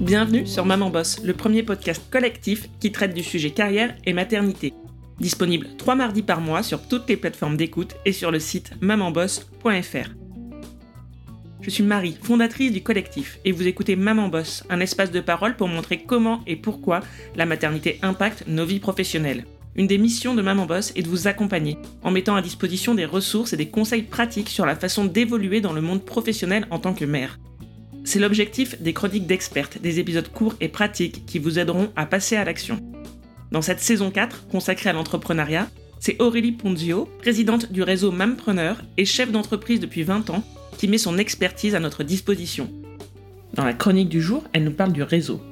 Bienvenue sur Maman Boss, le premier podcast collectif qui traite du sujet carrière et maternité. Disponible trois mardis par mois sur toutes les plateformes d'écoute et sur le site mamanboss.fr. Je suis Marie, fondatrice du collectif, et vous écoutez Maman Boss, un espace de parole pour montrer comment et pourquoi la maternité impacte nos vies professionnelles. Une des missions de Maman Boss est de vous accompagner, en mettant à disposition des ressources et des conseils pratiques sur la façon d'évoluer dans le monde professionnel en tant que mère. C'est l'objectif des chroniques d'expertes, des épisodes courts et pratiques qui vous aideront à passer à l'action. Dans cette saison 4, consacrée à l'entrepreneuriat, c'est Aurélie Ponzio, présidente du réseau Mampreneur et chef d'entreprise depuis 20 ans, qui met son expertise à notre disposition. Dans la chronique du jour, elle nous parle du réseau.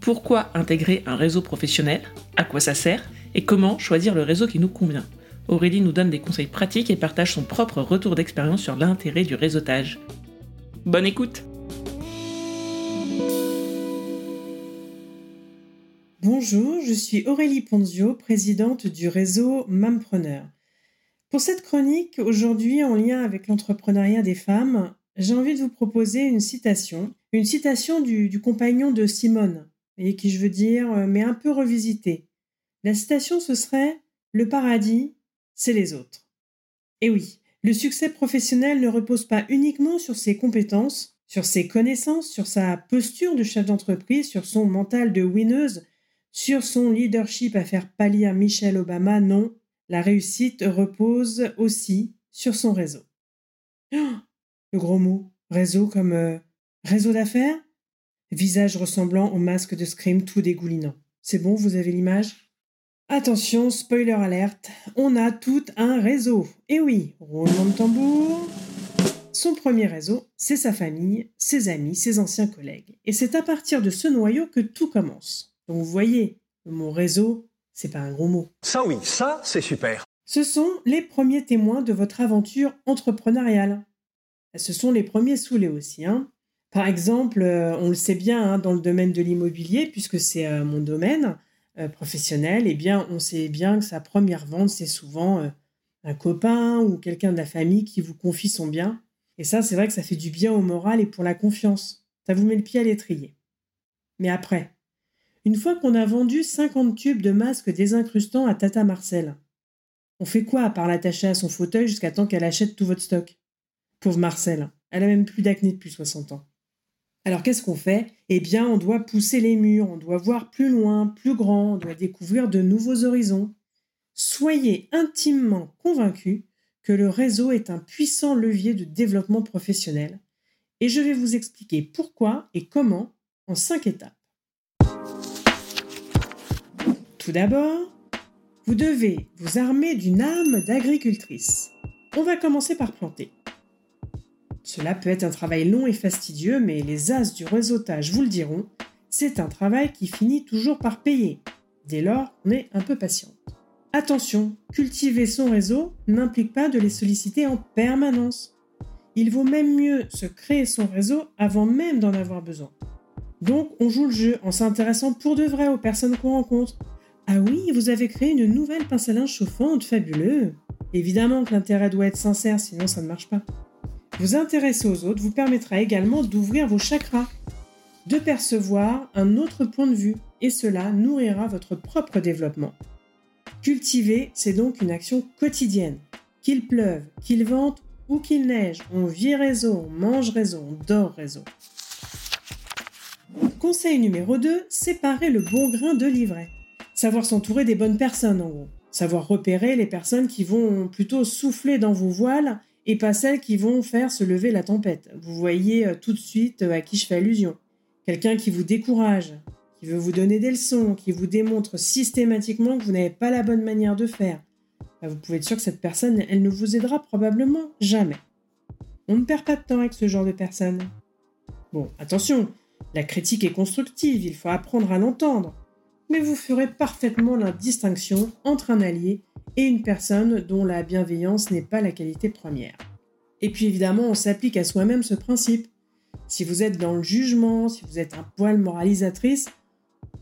Pourquoi intégrer un réseau professionnel? À quoi ça sert? Et comment choisir le réseau qui nous convient? Aurélie nous donne des conseils pratiques et partage son propre retour d'expérience sur l'intérêt du réseautage. Bonne écoute Bonjour, je suis Aurélie Ponzio, présidente du réseau Mampreneur. Pour cette chronique, aujourd'hui en lien avec l'entrepreneuriat des femmes, j'ai envie de vous proposer une citation, une citation du, compagnon de Simone, et qui je veux dire, euh, mais un peu revisitée. La citation ce serait Le paradis, c'est les autres. Et oui, le succès professionnel ne repose pas uniquement sur ses compétences, sur ses connaissances, sur sa posture de chef d'entreprise, sur son mental de winneuse, sur son leadership à faire pâlir Michelle Obama, non, la réussite repose aussi sur son réseau. Oh, le gros mot, réseau comme euh, réseau d'affaires? Visage ressemblant au masque de Scream tout dégoulinant. C'est bon, vous avez l'image? Attention, spoiler alerte, on a tout un réseau. Et oui, roulement de tambour. Son premier réseau, c'est sa famille, ses amis, ses anciens collègues. Et c'est à partir de ce noyau que tout commence. Donc vous voyez, mon réseau, c'est pas un gros mot. Ça oui, ça c'est super. Ce sont les premiers témoins de votre aventure entrepreneuriale. Ce sont les premiers saoulés aussi. Hein. Par exemple, euh, on le sait bien hein, dans le domaine de l'immobilier, puisque c'est euh, mon domaine euh, professionnel, eh bien, on sait bien que sa première vente, c'est souvent un copain ou quelqu'un de la famille qui vous confie son bien. Et ça, c'est vrai que ça fait du bien au moral et pour la confiance. Ça vous met le pied à l'étrier. Mais après, une fois qu'on a vendu 50 tubes de masques désincrustants à Tata Marcel, on fait quoi à part l'attacher à son fauteuil jusqu'à temps qu'elle achète tout votre stock? Pauvre Marcel, elle a même plus d'acné depuis 60 ans. Alors qu'est-ce qu'on fait? Eh bien, on doit pousser les murs, on doit voir plus loin, plus grand, on doit découvrir de nouveaux horizons. Soyez intimement convaincus que le réseau est un puissant levier de développement professionnel, et je vais vous expliquer pourquoi et comment en cinq étapes. Tout d'abord, vous devez vous armer d'une âme d'agricultrice. On va commencer par planter. Cela peut être un travail long et fastidieux, mais les as du réseautage vous le diront, c'est un travail qui finit toujours par payer. Dès lors, on est un peu patiente. Attention, cultiver son réseau n'implique pas de les solliciter en permanence. Il vaut même mieux se créer son réseau avant même d'en avoir besoin. Donc, on joue le jeu en s'intéressant pour de vrai aux personnes qu'on rencontre, ah oui, vous avez créé une nouvelle pince à linge chauffante, fabuleux. Évidemment que l'intérêt doit être sincère, sinon ça ne marche pas. Vous intéresser aux autres vous permettra également d'ouvrir vos chakras, de percevoir un autre point de vue, et cela nourrira votre propre développement. Cultiver, c'est donc une action quotidienne. Qu'il pleuve, qu'il vente ou qu'il neige, on vit réseau, on mange réseau, on dort réseau. Conseil numéro 2, séparer le bon grain de l'ivraie savoir s'entourer des bonnes personnes en gros. Savoir repérer les personnes qui vont plutôt souffler dans vos voiles et pas celles qui vont faire se lever la tempête. Vous voyez euh, tout de suite euh, à qui je fais allusion. Quelqu'un qui vous décourage, qui veut vous donner des leçons, qui vous démontre systématiquement que vous n'avez pas la bonne manière de faire. Bah, vous pouvez être sûr que cette personne, elle ne vous aidera probablement jamais. On ne perd pas de temps avec ce genre de personnes. Bon, attention, la critique est constructive, il faut apprendre à l'entendre mais vous ferez parfaitement la distinction entre un allié et une personne dont la bienveillance n'est pas la qualité première. Et puis évidemment, on s'applique à soi-même ce principe. Si vous êtes dans le jugement, si vous êtes un poil moralisatrice,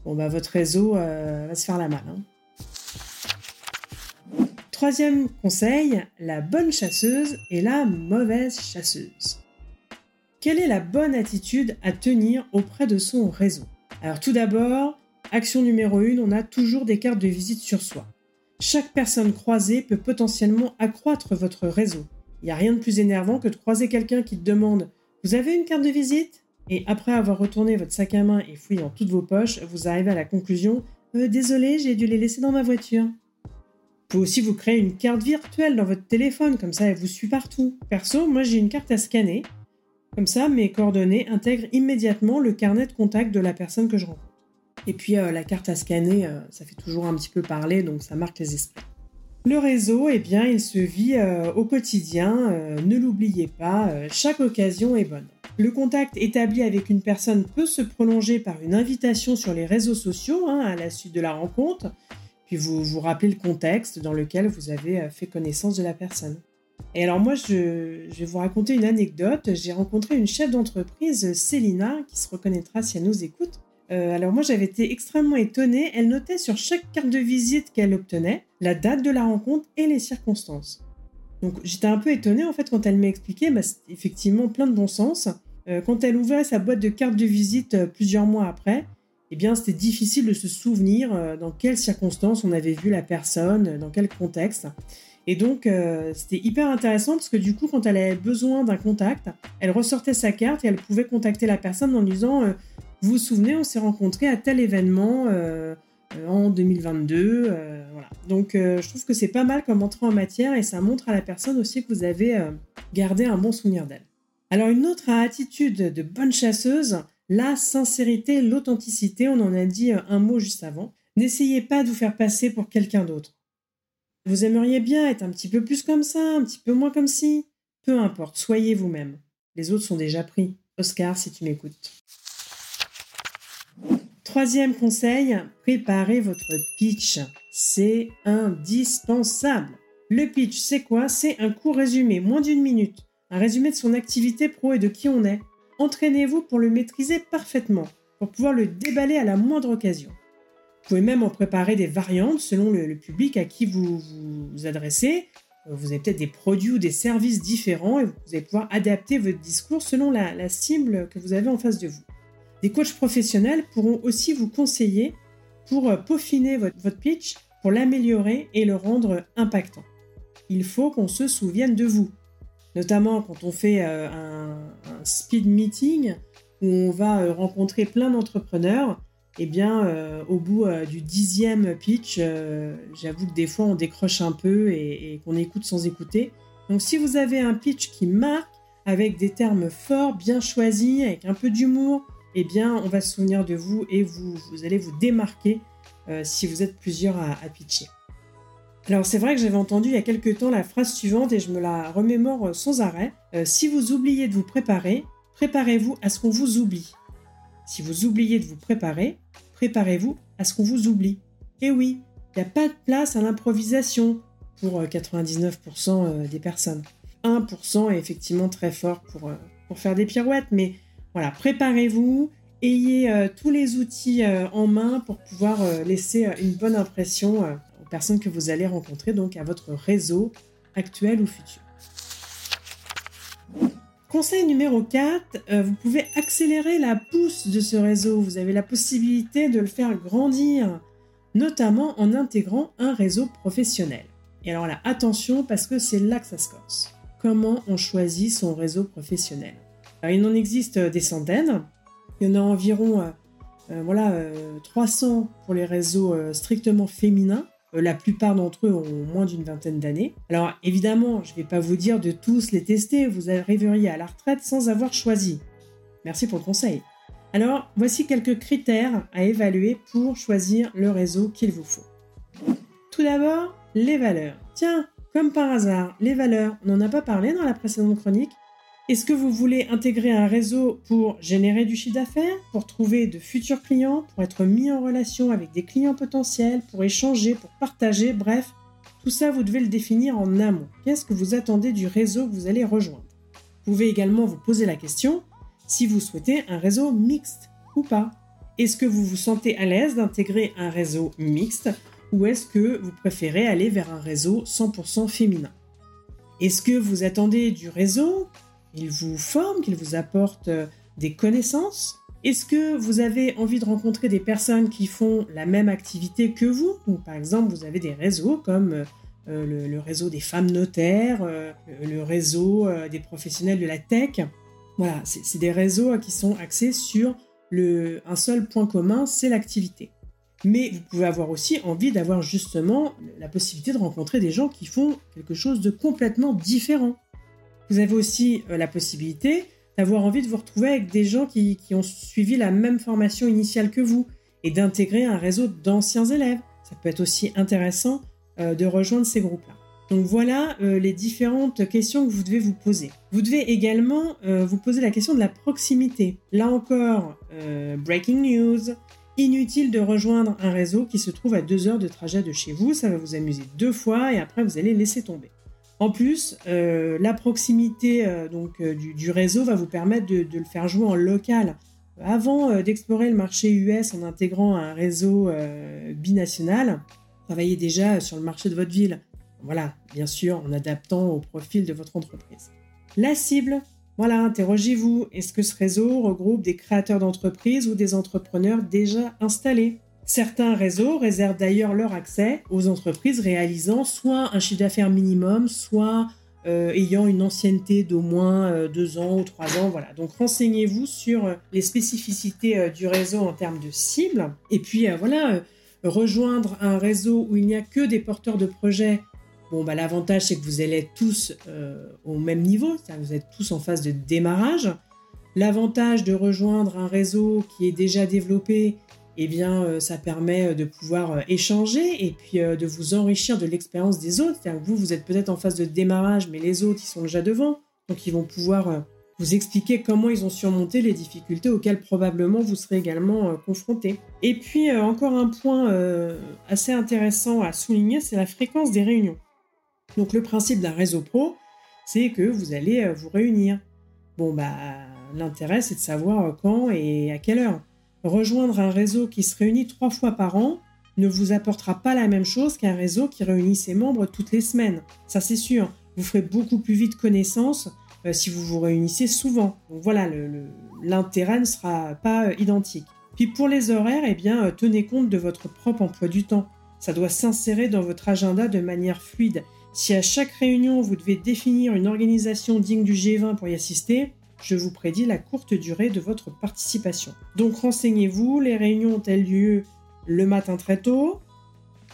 bon bah votre réseau euh, va se faire la malle. Hein. Troisième conseil, la bonne chasseuse et la mauvaise chasseuse. Quelle est la bonne attitude à tenir auprès de son réseau? Alors tout d'abord, action numéro 1, on a toujours des cartes de visite sur soi. Chaque personne croisée peut potentiellement accroître votre réseau. Il n'y a rien de plus énervant que de croiser quelqu'un qui te demande Vous avez une carte de visite? Et après avoir retourné votre sac à main et fouillé dans toutes vos poches, vous arrivez à la conclusion euh, Désolé, j'ai dû les laisser dans ma voiture. Vous pouvez aussi vous créer une carte virtuelle dans votre téléphone, comme ça elle vous suit partout. Perso, moi j'ai une carte à scanner. Comme ça, mes coordonnées intègrent immédiatement le carnet de contact de la personne que je rencontre. Et puis euh, la carte à scanner, euh, ça fait toujours un petit peu parler, donc ça marque les esprits. Le réseau, eh bien, il se vit euh, au quotidien, ne l'oubliez pas, chaque occasion est bonne. Le contact établi avec une personne peut se prolonger par une invitation sur les réseaux sociaux hein, à la suite de la rencontre, puis vous vous rappelez le contexte dans lequel vous avez fait connaissance de la personne. Et alors moi, je, je vais vous raconter une anecdote. J'ai rencontré une chef d'entreprise, Célina, qui se reconnaîtra si elle nous écoute. Euh, alors moi j'avais été extrêmement étonnée, elle notait sur chaque carte de visite qu'elle obtenait la date de la rencontre et les circonstances. Donc j'étais un peu étonnée en fait quand elle m'a expliqué, bah, effectivement plein de bon sens. Euh, quand elle ouvrait sa boîte de cartes de visite euh, plusieurs mois après, eh bien c'était difficile de se souvenir dans quelles circonstances on avait vu la personne, dans quel contexte. Et donc c'était hyper intéressant parce que du coup quand elle avait besoin d'un contact, elle ressortait sa carte et elle pouvait contacter la personne en disant vous vous souvenez, on s'est rencontrés à tel événement euh, euh, en 2022. Euh. Donc je trouve que c'est pas mal comme entrée en matière et ça montre à la personne aussi que vous avez gardé un bon souvenir d'elle. Alors une autre attitude de bonne chasseuse, la sincérité, l'authenticité, on en a dit un mot juste avant. N'essayez pas de vous faire passer pour quelqu'un d'autre. Vous aimeriez bien être un petit peu plus comme ça, un petit peu moins comme ci. Peu importe, soyez vous-même. Les autres sont déjà pris. Oscar, si tu m'écoutes. Troisième conseil, préparez votre pitch. C'est indispensable. Le pitch, c'est quoi? C'est un court résumé, moins d'une minute. Un résumé de son activité pro et de qui on est. Entraînez-vous pour le maîtriser parfaitement, pour pouvoir le déballer à la moindre occasion. Vous pouvez même en préparer des variantes selon le, public à qui vous vous adressez. Vous avez peut-être des produits ou des services différents et vous allez pouvoir adapter votre discours selon la cible que vous avez en face de vous. Des coachs professionnels pourront aussi vous conseiller pour euh, peaufiner votre, pitch, pour l'améliorer et le rendre impactant. Il faut qu'on se souvienne de vous, notamment quand on fait euh, un, speed meeting où on va euh, rencontrer plein d'entrepreneurs. Eh bien, au bout du dixième pitch, j'avoue que des fois on décroche un peu et qu'on écoute sans écouter. Donc, si vous avez un pitch qui marque avec des termes forts, bien choisis, avec un peu d'humour, eh bien, on va se souvenir de vous et vous, vous allez vous démarquer euh, si vous êtes plusieurs à, pitcher. Alors, c'est vrai que j'avais entendu il y a quelques temps la phrase suivante et je me la remémore euh, sans arrêt. Euh, si vous oubliez de vous préparer, préparez-vous à ce qu'on vous oublie. Si vous oubliez de vous préparer, préparez-vous à ce qu'on vous oublie. Et oui, il n'y a pas de place à l'improvisation pour 99% des personnes. 1% est effectivement très fort pour, pour faire des pirouettes, mais voilà, préparez-vous, ayez euh, tous les outils euh, en main pour pouvoir euh, laisser une bonne impression aux personnes que vous allez rencontrer, donc à votre réseau actuel ou futur. Conseil numéro 4, vous pouvez accélérer la pousse de ce réseau. Vous avez la possibilité de le faire grandir, notamment en intégrant un réseau professionnel. Et alors là, attention parce que c'est là que ça se corse. Comment on choisit son réseau professionnel? Il en existe euh, des centaines. Il y en a environ euh, euh, voilà, 300 pour les réseaux strictement féminins. La plupart d'entre eux ont moins d'une vingtaine d'années. Alors évidemment, je ne vais pas vous dire de tous les tester, vous arriveriez à la retraite sans avoir choisi. Merci pour le conseil. Alors, voici quelques critères à évaluer pour choisir le réseau qu'il vous faut. Tout d'abord, les valeurs. Tiens, comme par hasard, les valeurs, on n'en a pas parlé dans la précédente chronique, est-ce que vous voulez intégrer un réseau pour générer du chiffre d'affaires, pour trouver de futurs clients, pour être mis en relation avec des clients potentiels, pour échanger, pour partager, bref, tout ça vous devez le définir en amont. Qu'est-ce que vous attendez du réseau que vous allez rejoindre? Vous pouvez également vous poser la question si vous souhaitez un réseau mixte ou pas. Est-ce que vous vous sentez à l'aise d'intégrer un réseau mixte ou est-ce que vous préférez aller vers un réseau 100% féminin? Est-ce que vous attendez du réseau il vous forme, qu'il vous apporte euh, des connaissances Est-ce que vous avez envie de rencontrer des personnes qui font la même activité que vous? Ou par exemple, vous avez des réseaux comme euh, le, réseau des femmes notaires, euh, le réseau euh, des professionnels de la tech? Voilà, c'est des réseaux qui sont axés sur un seul point commun, c'est l'activité. Mais vous pouvez avoir aussi envie d'avoir justement la possibilité de rencontrer des gens qui font quelque chose de complètement différent. Vous avez aussi la possibilité d'avoir envie de vous retrouver avec des gens qui, ont suivi la même formation initiale que vous et d'intégrer un réseau d'anciens élèves. Ça peut être aussi intéressant euh, de rejoindre ces groupes-là. Donc voilà euh, les différentes questions que vous devez vous poser. Vous devez également euh, vous poser la question de la proximité. Là encore, breaking news, inutile de rejoindre un réseau qui se trouve à deux heures de trajet de chez vous, ça va vous amuser deux fois et après vous allez laisser tomber. En plus, la proximité donc, du, réseau va vous permettre de, de, le faire jouer en local. Avant d'explorer le marché US en intégrant un réseau binational, Travaillez déjà sur le marché de votre ville. Voilà, bien sûr, en adaptant au profil de votre entreprise. La cible, voilà, interrogez-vous. Est-ce que ce réseau regroupe des créateurs d'entreprises ou des entrepreneurs déjà installés? Certains réseaux réservent d'ailleurs leur accès aux entreprises réalisant soit un chiffre d'affaires minimum, soit euh, ayant une ancienneté d'au moins euh, deux ans ou trois ans. Voilà. Donc renseignez-vous sur euh, les spécificités du réseau en termes de cible. Et puis voilà, rejoindre un réseau où il n'y a que des porteurs de projets, bon, bah, l'avantage c'est que vous allez être tous au même niveau, vous êtes tous en phase de démarrage. L'avantage de rejoindre un réseau qui est déjà développé, eh bien, euh, ça permet euh, de pouvoir échanger et puis de vous enrichir de l'expérience des autres. Vous, vous êtes peut-être en phase de démarrage, mais les autres, ils sont déjà devant. Donc, ils vont pouvoir vous expliquer comment ils ont surmonté les difficultés auxquelles probablement vous serez également euh, confronté. Et puis euh, encore un point euh, assez intéressant à souligner, c'est la fréquence des réunions. Donc le principe d'un réseau pro, c'est que vous allez vous réunir. Bon bah l'intérêt c'est de savoir quand et à quelle heure. Rejoindre un réseau qui se réunit trois fois par an ne vous apportera pas la même chose qu'un réseau qui réunit ses membres toutes les semaines. Ça c'est sûr. Vous ferez beaucoup plus vite connaissance euh, si vous vous réunissez souvent. Donc voilà, l'intérêt ne sera pas euh, identique. Puis pour les horaires, eh bien, euh, tenez compte de votre propre emploi du temps. Ça doit s'insérer dans votre agenda de manière fluide. Si à chaque réunion, vous devez définir une organisation digne du G20 pour y assister, je vous prédis la courte durée de votre participation. Donc renseignez-vous, les réunions ont-elles lieu le matin très tôt,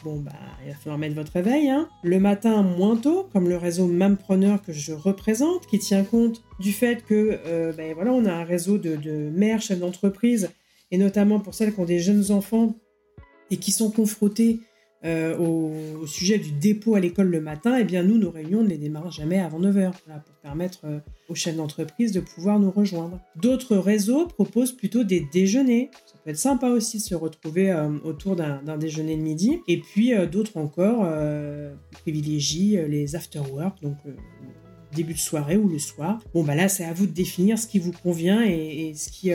Bon, bah, il va falloir mettre votre réveil. Hein. Le matin, moins tôt, comme le réseau Mampreneur que je représente, qui tient compte du fait que, euh, ben, voilà, on a un réseau de, mères, chefs d'entreprise, et notamment pour celles qui ont des jeunes enfants et qui sont confrontées euh, au, sujet du dépôt à l'école le matin, eh bien, nous, nos réunions ne les démarrent jamais avant 9h, pour permettre euh, aux chefs d'entreprise de pouvoir nous rejoindre. D'autres réseaux proposent plutôt des déjeuners peut être sympa aussi de se retrouver euh, autour d'un déjeuner de midi. Et puis d'autres encore privilégient les after work, donc début de soirée ou le soir. Bon bah là c'est à vous de définir ce qui vous convient et, ce qui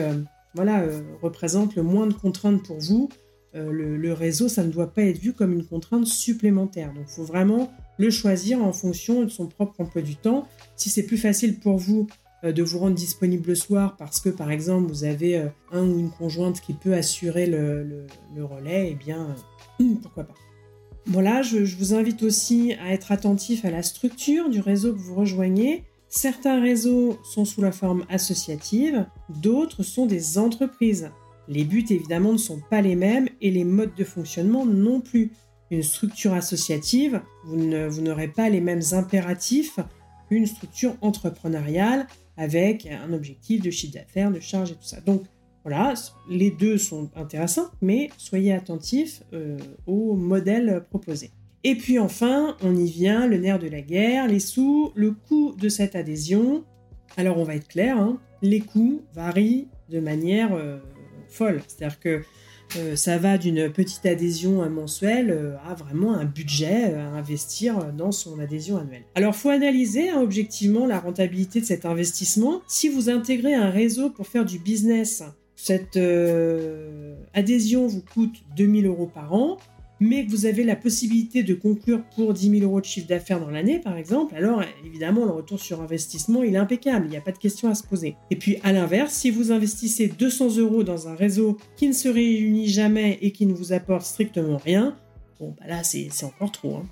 voilà représente le moins de contraintes pour vous. Le, le, réseau, ça ne doit pas être vu comme une contrainte supplémentaire. Donc, il faut vraiment le choisir en fonction de son propre emploi du temps. Si c'est plus facile pour vous euh, de vous rendre disponible le soir parce que par exemple vous avez euh, un ou une conjointe qui peut assurer le, relais, eh bien euh, pourquoi pas. Voilà, je, vous invite aussi à être attentif à la structure du réseau que vous rejoignez. Certains réseaux sont sous la forme associative, d'autres sont des entreprises. Les buts évidemment ne sont pas les mêmes et les modes de fonctionnement non plus. Une structure associative, vous n'aurez pas les mêmes impératifs qu'une structure entrepreneuriale avec un objectif de chiffre d'affaires, de charge et tout ça. Donc voilà, les deux sont intéressants, mais soyez attentifs euh, au modèle proposé. Et puis enfin, on y vient, le nerf de la guerre, les sous, le coût de cette adhésion. Alors on va être clair, hein, les coûts varient de manière euh, folle. C'est-à-dire que euh, ça va d'une petite adhésion mensuelle euh, à vraiment un budget euh, à investir dans son adhésion annuelle. Alors, faut analyser hein, objectivement la rentabilité de cet investissement. Si vous intégrez un réseau pour faire du business, cette adhésion vous coûte 2000 euros par an. Mais vous avez la possibilité de conclure pour 10 000 euros de chiffre d'affaires dans l'année, par exemple, alors évidemment, le retour sur investissement, il est impeccable, il n'y a pas de question à se poser. Et puis, à l'inverse, si vous investissez 200 euros dans un réseau qui ne se réunit jamais et qui ne vous apporte strictement rien, bon, bah là, c'est encore trop. Hein.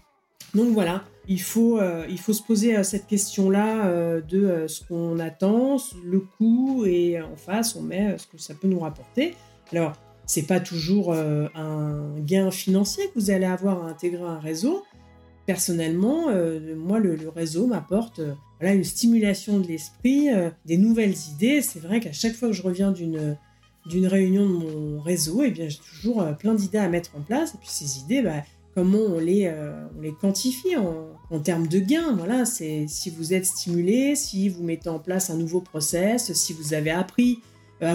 Donc voilà, il faut, euh, il faut se poser euh, cette question-là euh, de ce qu'on attend, le coût, et en face, on met ce que ça peut nous rapporter. Alors, c'est pas toujours euh, un gain financier que vous allez avoir à intégrer un réseau. Personnellement, euh, moi, le, réseau m'apporte euh, voilà, une stimulation de l'esprit, des nouvelles idées. C'est vrai qu'à chaque fois que je reviens d'une d'une réunion de mon réseau, eh bien, j'ai toujours plein d'idées à mettre en place. Et puis ces idées, bah, comment on les, on les quantifie en, en, termes de gains Voilà, si vous êtes stimulé, si vous mettez en place un nouveau process, si vous avez appris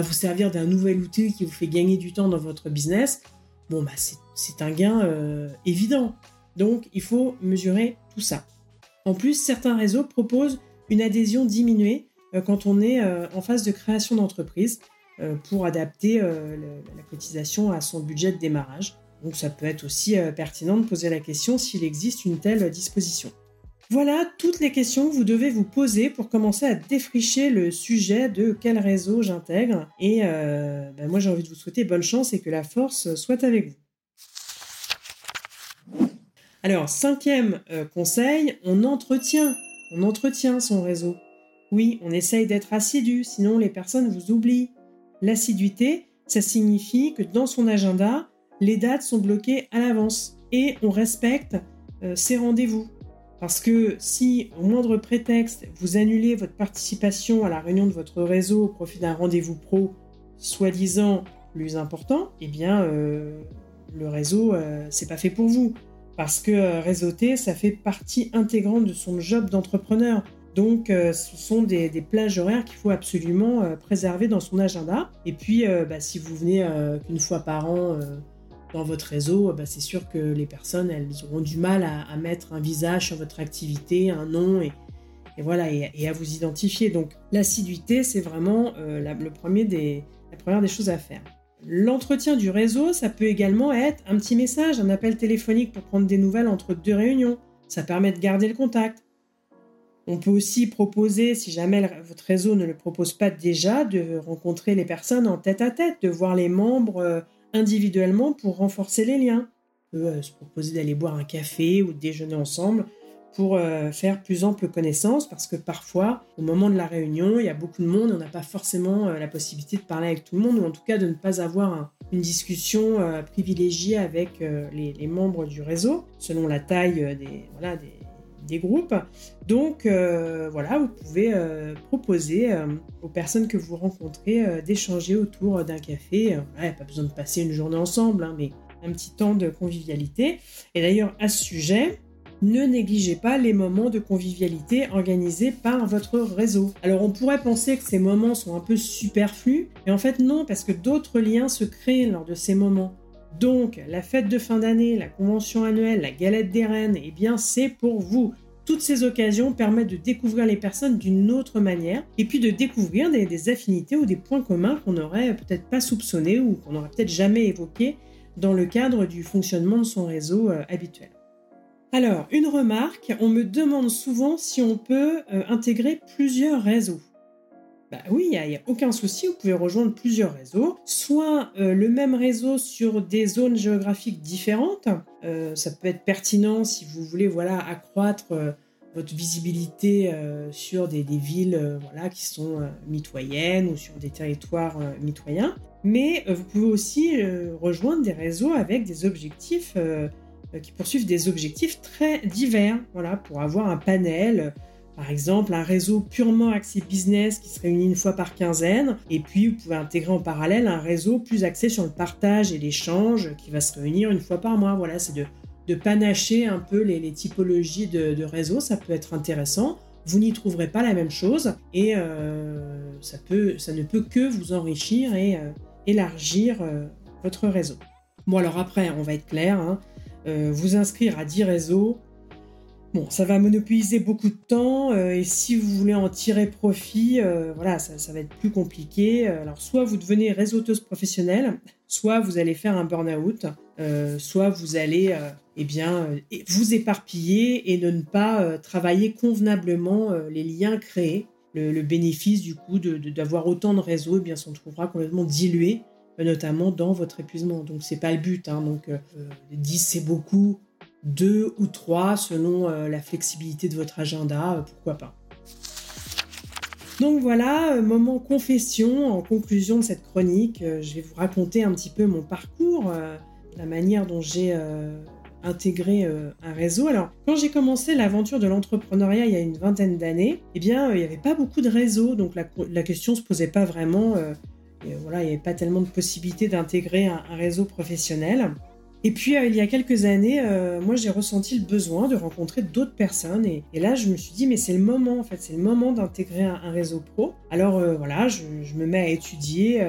vous servir d'un nouvel outil qui vous fait gagner du temps dans votre business, bon, bah, c'est un gain euh, évident. Donc, il faut mesurer tout ça. En plus, certains réseaux proposent une adhésion diminuée euh, quand on est en phase de création d'entreprise pour adapter la cotisation à son budget de démarrage. Donc, ça peut être aussi pertinent de poser la question s'il existe une telle disposition. Voilà toutes les questions que vous devez vous poser pour commencer à défricher le sujet de quel réseau j'intègre. Et euh, ben moi j'ai envie de vous souhaiter bonne chance et que la force soit avec vous. Alors, cinquième euh, conseil, on entretient. On entretient son réseau. Oui, on essaye d'être assidu, sinon les personnes vous oublient. L'assiduité, ça signifie que dans son agenda, les dates sont bloquées à l'avance et on respecte euh, ses rendez-vous. Parce que si, au moindre prétexte, vous annulez votre participation à la réunion de votre réseau au profit d'un rendez-vous pro soi-disant plus important, eh bien, euh, le réseau, euh, c'est pas fait pour vous. Parce que euh, réseauter, ça fait partie intégrante de son job d'entrepreneur. Donc, ce sont des, plages horaires qu'il faut absolument préserver dans son agenda. Et puis, bah, si vous venez qu'une fois par an dans votre réseau, bah, c'est sûr que les personnes, elles auront du mal à, mettre un visage sur votre activité, un nom et, voilà, et, à vous identifier. Donc l'assiduité, c'est vraiment euh, la, le premier des, la première des choses à faire. L'entretien du réseau, ça peut également être un petit message, un appel téléphonique pour prendre des nouvelles entre deux réunions. Ça permet de garder le contact. On peut aussi proposer, si jamais votre réseau ne le propose pas déjà, de rencontrer les personnes en tête à tête, de voir les membres euh, individuellement pour renforcer les liens. On peut euh, se proposer d'aller boire un café ou de déjeuner ensemble pour euh, faire plus ample connaissance parce que parfois, au moment de la réunion, il y a beaucoup de monde, on n'a pas forcément euh, la possibilité de parler avec tout le monde ou en tout cas de ne pas avoir une discussion privilégiée avec les, membres du réseau selon la taille des, voilà, des, groupes. Donc euh, voilà, vous pouvez euh, proposer euh, aux personnes que vous rencontrez d'échanger autour d'un café. pas besoin de passer une journée ensemble, hein, mais un petit temps de convivialité. Et d'ailleurs, à ce sujet, ne négligez pas les moments de convivialité organisés par votre réseau. Alors on pourrait penser que ces moments sont un peu superflus, mais en fait non, parce que d'autres liens se créent lors de ces moments. Donc, la fête de fin d'année, la convention annuelle, la galette des reines, eh bien, c'est pour vous. Toutes ces occasions permettent de découvrir les personnes d'une autre manière et puis de découvrir des, affinités ou des points communs qu'on n'aurait peut-être pas soupçonnés ou qu'on n'aurait peut-être jamais évoqués dans le cadre du fonctionnement de son réseau euh, habituel. Alors, une remarque, on me demande souvent si on peut euh, intégrer plusieurs réseaux. Bah oui, il n'y a, aucun souci, vous pouvez rejoindre plusieurs réseaux, soit euh, le même réseau sur des zones géographiques différentes. Euh, ça peut être pertinent si vous voulez voilà, accroître euh, votre visibilité sur des, villes voilà, qui sont mitoyennes ou sur des territoires mitoyens. Mais vous pouvez aussi rejoindre des réseaux avec des objectifs qui poursuivent des objectifs très divers, voilà, pour avoir un panel par exemple, un réseau purement axé business qui se réunit une fois par quinzaine, et puis vous pouvez intégrer en parallèle un réseau plus axé sur le partage et l'échange qui va se réunir une fois par mois. Voilà, c'est de, panacher un peu les, typologies de, réseaux, ça peut être intéressant. Vous n'y trouverez pas la même chose et euh, ça, ne peut que vous enrichir et euh, élargir euh, votre réseau. Bon alors après, on va être clair, hein. vous inscrire à 10 réseaux, Bon, ça va monopoliser beaucoup de temps euh, et si vous voulez en tirer profit, euh, voilà, ça, va être plus compliqué. Alors, soit vous devenez réseauteuse professionnelle, soit vous allez faire un burn-out, euh, soit vous allez eh bien, vous éparpiller et ne pas travailler convenablement les liens créés. Le, bénéfice du coup d'avoir autant de réseaux, eh bien, s'en trouvera complètement dilué, notamment dans votre épuisement. Donc, c'est pas le but. Hein. Donc, 10 c'est beaucoup, deux ou trois selon euh, la flexibilité de votre agenda, euh, pourquoi pas. Donc voilà, euh, moment confession, en conclusion de cette chronique, je vais vous raconter un petit peu mon parcours, la manière dont j'ai intégré un réseau. Alors, quand j'ai commencé l'aventure de l'entrepreneuriat il y a une vingtaine d'années, eh bien, il n'y avait pas beaucoup de réseaux, donc la, question ne se posait pas vraiment. voilà, il n'y avait pas tellement de possibilités d'intégrer un, réseau professionnel. Et puis, euh, il y a quelques années, euh, moi, j'ai ressenti le besoin de rencontrer d'autres personnes. Et, là, je me suis dit, mais c'est le moment, en fait, c'est le moment d'intégrer un, réseau pro. Alors, euh, voilà, je, me mets à étudier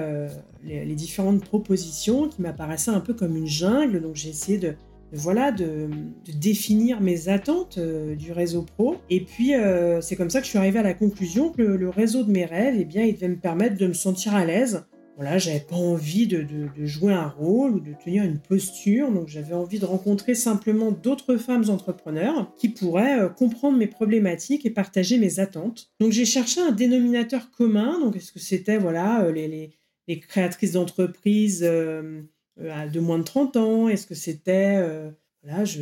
les, différentes propositions qui m'apparaissaient un peu comme une jungle. Donc, j'ai essayé de, voilà, de, définir mes attentes du réseau pro. Et puis, c'est comme ça que je suis arrivée à la conclusion que le, le réseau de mes rêves, eh bien, il devait me permettre de me sentir à l'aise voilà, j'avais pas envie de, jouer un rôle ou de tenir une posture, donc j'avais envie de rencontrer simplement d'autres femmes entrepreneurs qui pourraient euh, comprendre mes problématiques et partager mes attentes. Donc j'ai cherché un dénominateur commun, donc est-ce que c'était voilà euh, les, créatrices d'entreprises euh, de moins de 30 ans, est-ce que c'était voilà, je,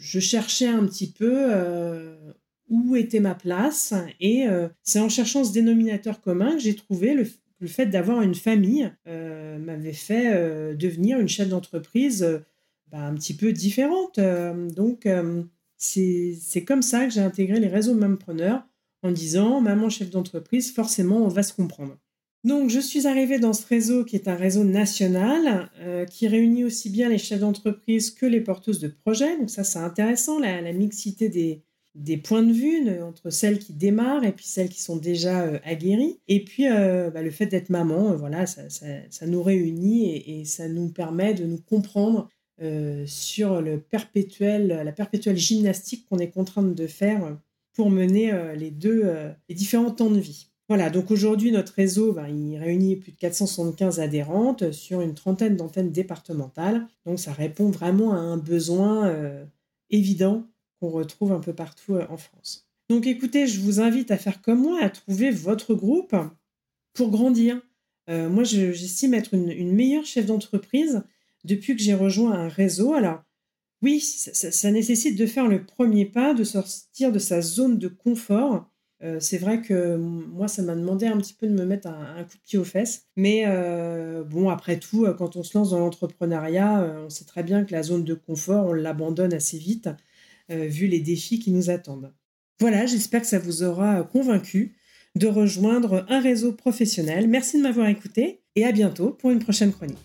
je, cherchais un petit peu où était ma place et c'est en cherchant ce dénominateur commun que j'ai trouvé le, le fait d'avoir une famille euh, m'avait fait euh, devenir une chef d'entreprise euh, bah, un petit peu différente. donc, c'est comme ça que j'ai intégré les réseaux de preneurs en disant Maman chef d'entreprise, forcément, on va se comprendre. Donc, je suis arrivée dans ce réseau qui est un réseau national qui réunit aussi bien les chefs d'entreprise que les porteuses de projets. Donc, ça, c'est intéressant, la mixité des, des points de vue entre celles qui démarrent et puis celles qui sont déjà euh, aguerries. Et puis euh, bah, le fait d'être maman, euh, voilà, ça, nous réunit et, ça nous permet de nous comprendre sur le perpétuel, la perpétuelle gymnastique qu'on est contrainte de faire pour mener les deux, les différents temps de vie. Voilà, donc aujourd'hui, notre réseau, ben, il réunit plus de 475 adhérentes sur une trentaine d'antennes départementales. Donc ça répond vraiment à un besoin évident qu'on retrouve un peu partout euh, en France. Donc écoutez, je vous invite à faire comme moi, à trouver votre groupe pour grandir. Euh, moi, j'estime être une, meilleure chef d'entreprise depuis que j'ai rejoint un réseau. Alors, oui, ça, nécessite de faire le premier pas, de sortir de sa zone de confort. Euh, c'est vrai que moi, ça m'a demandé un petit peu de me mettre un, coup de pied aux fesses. Mais bon, après tout, quand on se lance dans l'entrepreneuriat, on sait très bien que la zone de confort, on l'abandonne assez vite. Euh, vu les défis qui nous attendent. Voilà, j'espère que ça vous aura convaincu de rejoindre un réseau professionnel. Merci de m'avoir écouté et à bientôt pour une prochaine chronique.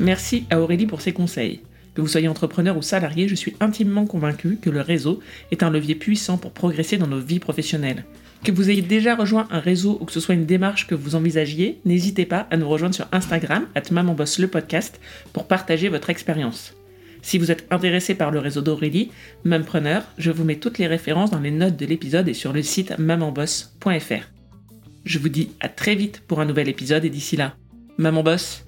Merci à Aurélie pour ses conseils. Que vous soyez entrepreneur ou salarié, je suis intimement convaincu que le réseau est un levier puissant pour progresser dans nos vies professionnelles. Que vous ayez déjà rejoint un réseau ou que ce soit une démarche que vous envisagiez, n'hésitez pas à nous rejoindre sur Instagram, at mamanboss le podcast, pour partager votre expérience. Si vous êtes intéressé par le réseau d'Aurélie, Mumpreneur, je vous mets toutes les références dans les notes de l'épisode et sur le site mamanboss.fr. Je vous dis à très vite pour un nouvel épisode et d'ici là, Maman Boss